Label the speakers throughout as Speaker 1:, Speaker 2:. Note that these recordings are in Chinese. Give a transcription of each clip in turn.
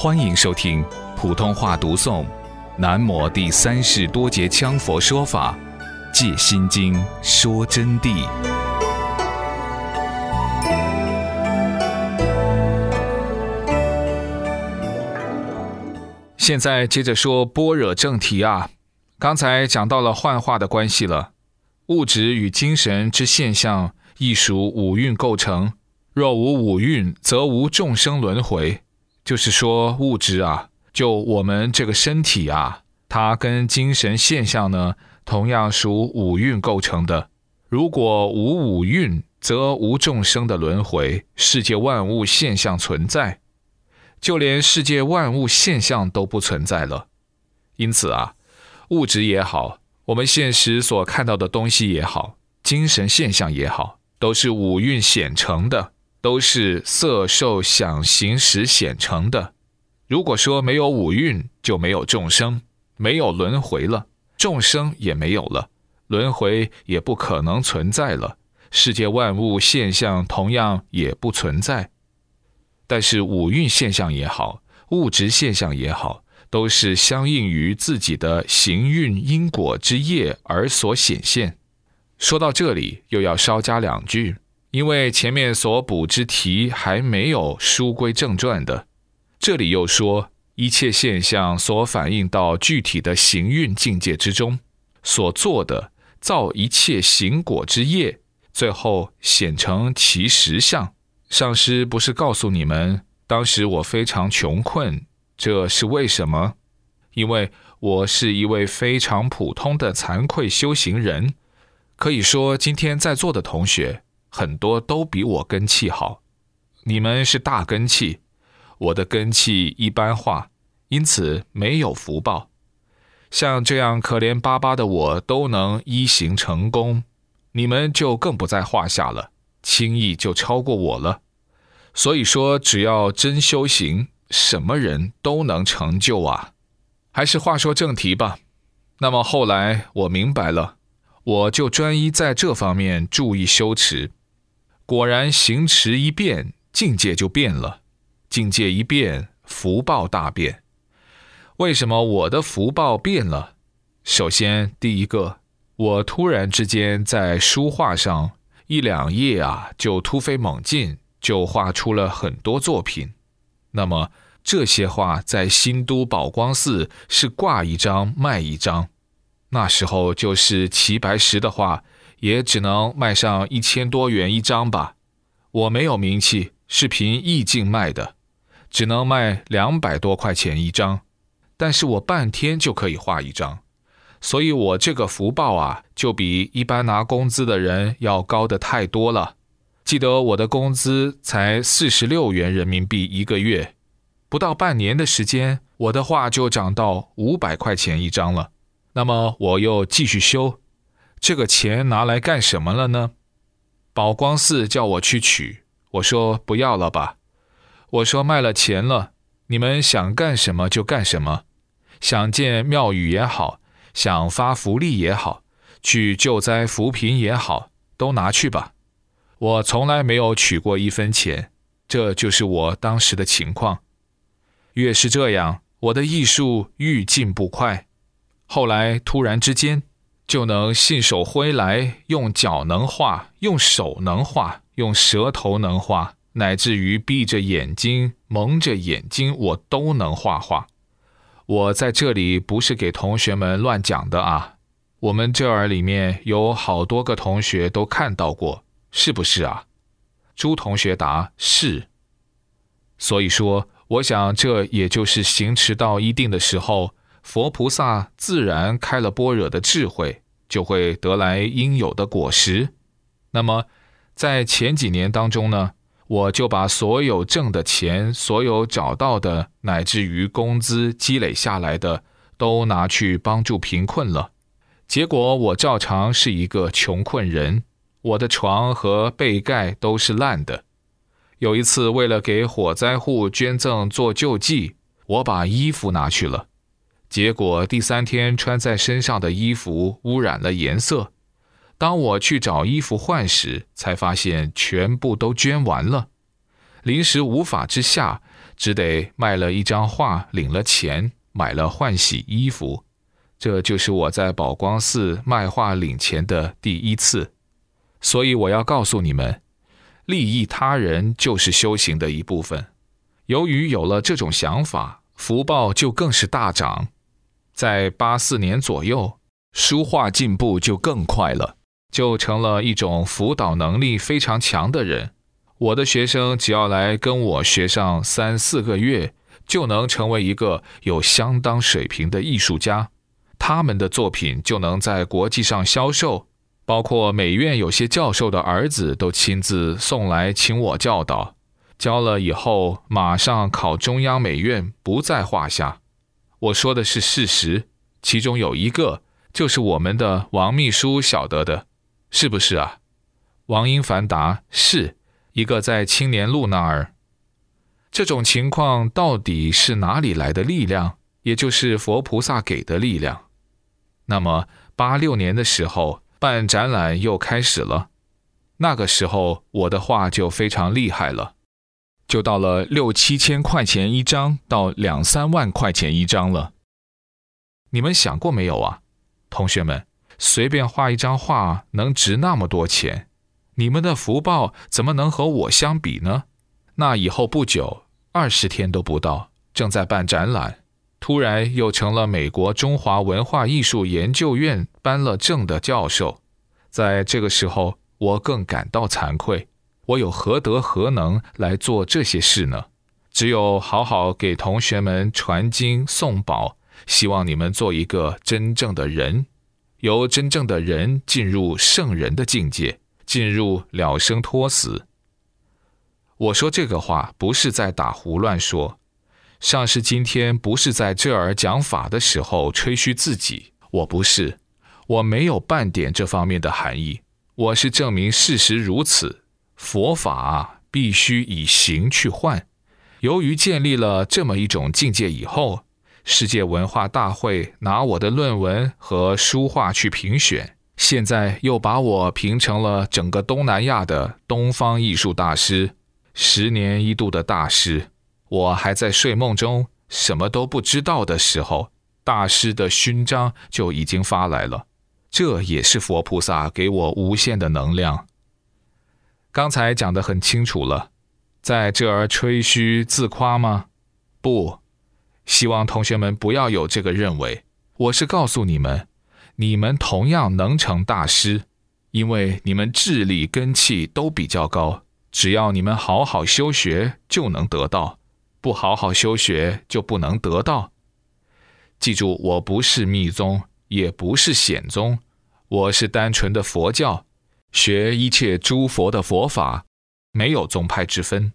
Speaker 1: 欢迎收听普通话读诵《南摩第三世多杰羌佛说法·戒心经》说真谛。现在接着说般若正题啊，刚才讲到了幻化的关系了，物质与精神之现象亦属五蕴构成，若无五蕴，则无众生轮回。就是说，物质啊，就我们这个身体啊，它跟精神现象呢，同样属五蕴构成的。如果无五蕴，则无众生的轮回，世界万物现象存在，就连世界万物现象都不存在了。因此啊，物质也好，我们现实所看到的东西也好，精神现象也好，都是五蕴显成的。都是色受想行识显成的。如果说没有五蕴，就没有众生，没有轮回了，众生也没有了，轮回也不可能存在了，世界万物现象同样也不存在。但是五蕴现象也好，物质现象也好，都是相应于自己的行运因果之业而所显现。说到这里，又要稍加两句。因为前面所补之题还没有书归正传的，这里又说一切现象所反映到具体的行运境界之中，所做的造一切行果之业，最后显成其实相。上师不是告诉你们，当时我非常穷困，这是为什么？因为我是一位非常普通的惭愧修行人，可以说今天在座的同学。很多都比我根气好，你们是大根气，我的根气一般化，因此没有福报。像这样可怜巴巴的我都能一行成功，你们就更不在话下了，轻易就超过我了。所以说，只要真修行，什么人都能成就啊。还是话说正题吧。那么后来我明白了，我就专一在这方面注意修持。果然，行持一变，境界就变了；境界一变，福报大变。为什么我的福报变了？首先，第一个，我突然之间在书画上一两页啊，就突飞猛进，就画出了很多作品。那么这些画在新都宝光寺是挂一张卖一张，那时候就是齐白石的画。也只能卖上一千多元一张吧，我没有名气，是凭意境卖的，只能卖两百多块钱一张，但是我半天就可以画一张，所以我这个福报啊，就比一般拿工资的人要高的太多了。记得我的工资才四十六元人民币一个月，不到半年的时间，我的画就涨到五百块钱一张了。那么我又继续修。这个钱拿来干什么了呢？宝光寺叫我去取，我说不要了吧。我说卖了钱了，你们想干什么就干什么，想建庙宇也好，想发福利也好，去救灾扶贫也好，都拿去吧。我从来没有取过一分钱，这就是我当时的情况。越是这样，我的艺术愈进步快。后来突然之间。就能信手挥来，用脚能画，用手能画，用舌头能画，乃至于闭着眼睛、蒙着眼睛，我都能画画。我在这里不是给同学们乱讲的啊，我们这儿里面有好多个同学都看到过，是不是啊？朱同学答是。所以说，我想这也就是行持到一定的时候。佛菩萨自然开了般若的智慧，就会得来应有的果实。那么，在前几年当中呢，我就把所有挣的钱、所有找到的，乃至于工资积累下来的，都拿去帮助贫困了。结果我照常是一个穷困人，我的床和被盖都是烂的。有一次，为了给火灾户捐赠做救济，我把衣服拿去了。结果第三天穿在身上的衣服污染了颜色。当我去找衣服换时，才发现全部都捐完了。临时无法之下，只得卖了一张画，领了钱，买了换洗衣服。这就是我在宝光寺卖画领钱的第一次。所以我要告诉你们，利益他人就是修行的一部分。由于有了这种想法，福报就更是大涨。在八四年左右，书画进步就更快了，就成了一种辅导能力非常强的人。我的学生只要来跟我学上三四个月，就能成为一个有相当水平的艺术家，他们的作品就能在国际上销售。包括美院有些教授的儿子都亲自送来请我教导，教了以后马上考中央美院不在话下。我说的是事实，其中有一个就是我们的王秘书晓得的，是不是啊？王英凡答：是一个在青年路那儿。这种情况到底是哪里来的力量？也就是佛菩萨给的力量。那么八六年的时候。办展览又开始了，那个时候我的画就非常厉害了，就到了六七千块钱一张到两三万块钱一张了。你们想过没有啊，同学们？随便画一张画能值那么多钱？你们的福报怎么能和我相比呢？那以后不久，二十天都不到，正在办展览。突然又成了美国中华文化艺术研究院颁了证的教授，在这个时候，我更感到惭愧。我有何德何能来做这些事呢？只有好好给同学们传经送宝，希望你们做一个真正的人，由真正的人进入圣人的境界，进入了生脱死。我说这个话不是在打胡乱说。上师今天不是在这儿讲法的时候吹嘘自己，我不是，我没有半点这方面的含义。我是证明事实如此，佛法必须以行去换。由于建立了这么一种境界以后，世界文化大会拿我的论文和书画去评选，现在又把我评成了整个东南亚的东方艺术大师，十年一度的大师。我还在睡梦中，什么都不知道的时候，大师的勋章就已经发来了。这也是佛菩萨给我无限的能量。刚才讲得很清楚了，在这儿吹嘘自夸吗？不，希望同学们不要有这个认为。我是告诉你们，你们同样能成大师，因为你们智力根气都比较高，只要你们好好修学，就能得到。不好好修学就不能得到。记住，我不是密宗，也不是显宗，我是单纯的佛教，学一切诸佛的佛法，没有宗派之分。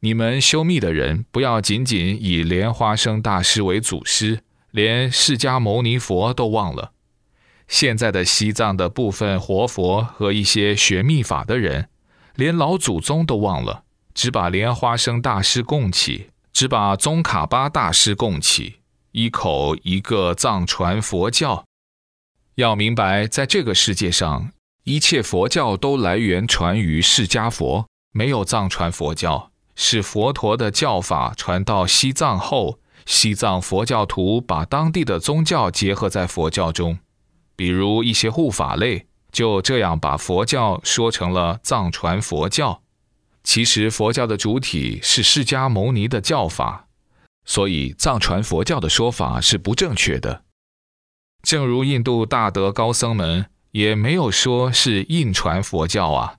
Speaker 1: 你们修密的人，不要仅仅以莲花生大师为祖师，连释迦牟尼佛都忘了。现在的西藏的部分活佛和一些学密法的人，连老祖宗都忘了。只把莲花生大师供起，只把宗喀巴大师供起，一口一个藏传佛教。要明白，在这个世界上，一切佛教都来源传于释迦佛，没有藏传佛教。是佛陀的教法传到西藏后，西藏佛教徒把当地的宗教结合在佛教中，比如一些护法类，就这样把佛教说成了藏传佛教。其实佛教的主体是释迦牟尼的教法，所以藏传佛教的说法是不正确的。正如印度大德高僧们也没有说是印传佛教啊。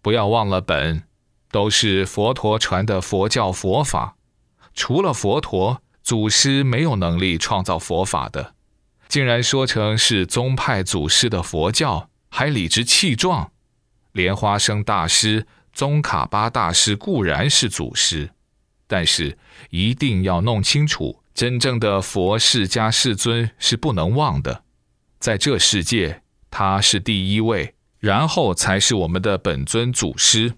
Speaker 1: 不要忘了本，都是佛陀传的佛教佛法。除了佛陀，祖师没有能力创造佛法的，竟然说成是宗派祖师的佛教，还理直气壮。莲花生大师。宗喀巴大师固然是祖师，但是一定要弄清楚，真正的佛世迦世尊是不能忘的。在这世界，他是第一位，然后才是我们的本尊祖师。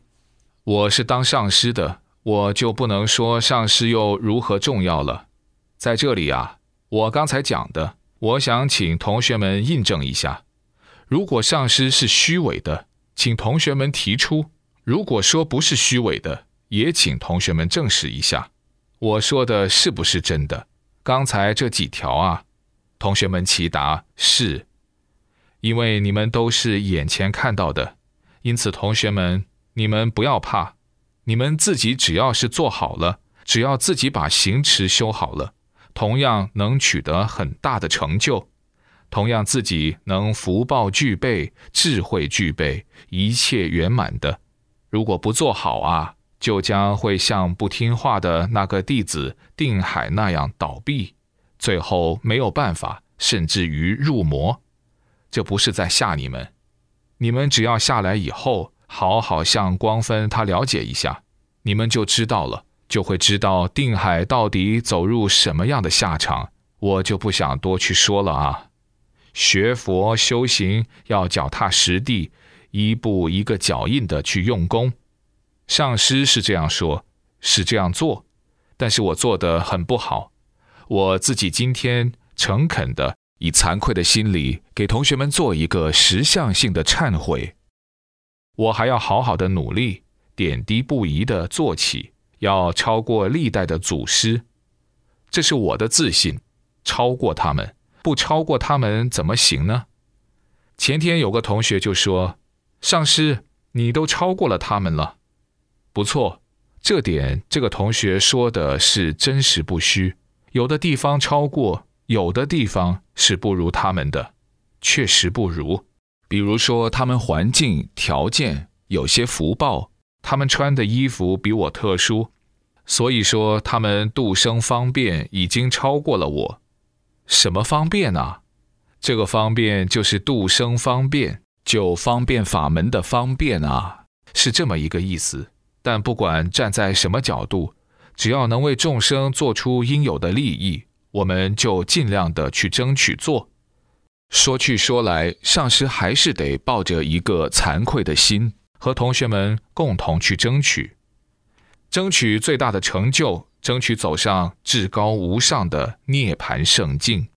Speaker 1: 我是当上师的，我就不能说上师又如何重要了。在这里啊，我刚才讲的，我想请同学们印证一下。如果上师是虚伪的，请同学们提出。如果说不是虚伪的，也请同学们证实一下。我说的是不是真的？刚才这几条啊，同学们齐答是。因为你们都是眼前看到的，因此同学们，你们不要怕，你们自己只要是做好了，只要自己把行持修好了，同样能取得很大的成就，同样自己能福报具备，智慧具备，一切圆满的。如果不做好啊，就将会像不听话的那个弟子定海那样倒闭，最后没有办法，甚至于入魔。这不是在吓你们，你们只要下来以后，好好向光分他了解一下，你们就知道了，就会知道定海到底走入什么样的下场。我就不想多去说了啊。学佛修行要脚踏实地，一步一个脚印的去用功。上师是这样说，是这样做，但是我做的很不好，我自己今天诚恳的。以惭愧的心理给同学们做一个实相性的忏悔，我还要好好的努力，点滴不移的做起，要超过历代的祖师，这是我的自信，超过他们，不超过他们怎么行呢？前天有个同学就说：“上师，你都超过了他们了。”不错，这点这个同学说的是真实不虚，有的地方超过。有的地方是不如他们的，确实不如。比如说，他们环境条件有些福报，他们穿的衣服比我特殊，所以说他们度生方便已经超过了我。什么方便呢？这个方便就是度生方便，就方便法门的方便啊，是这么一个意思。但不管站在什么角度，只要能为众生做出应有的利益。我们就尽量的去争取做。说去说来，上师还是得抱着一个惭愧的心，和同学们共同去争取，争取最大的成就，争取走上至高无上的涅槃圣境。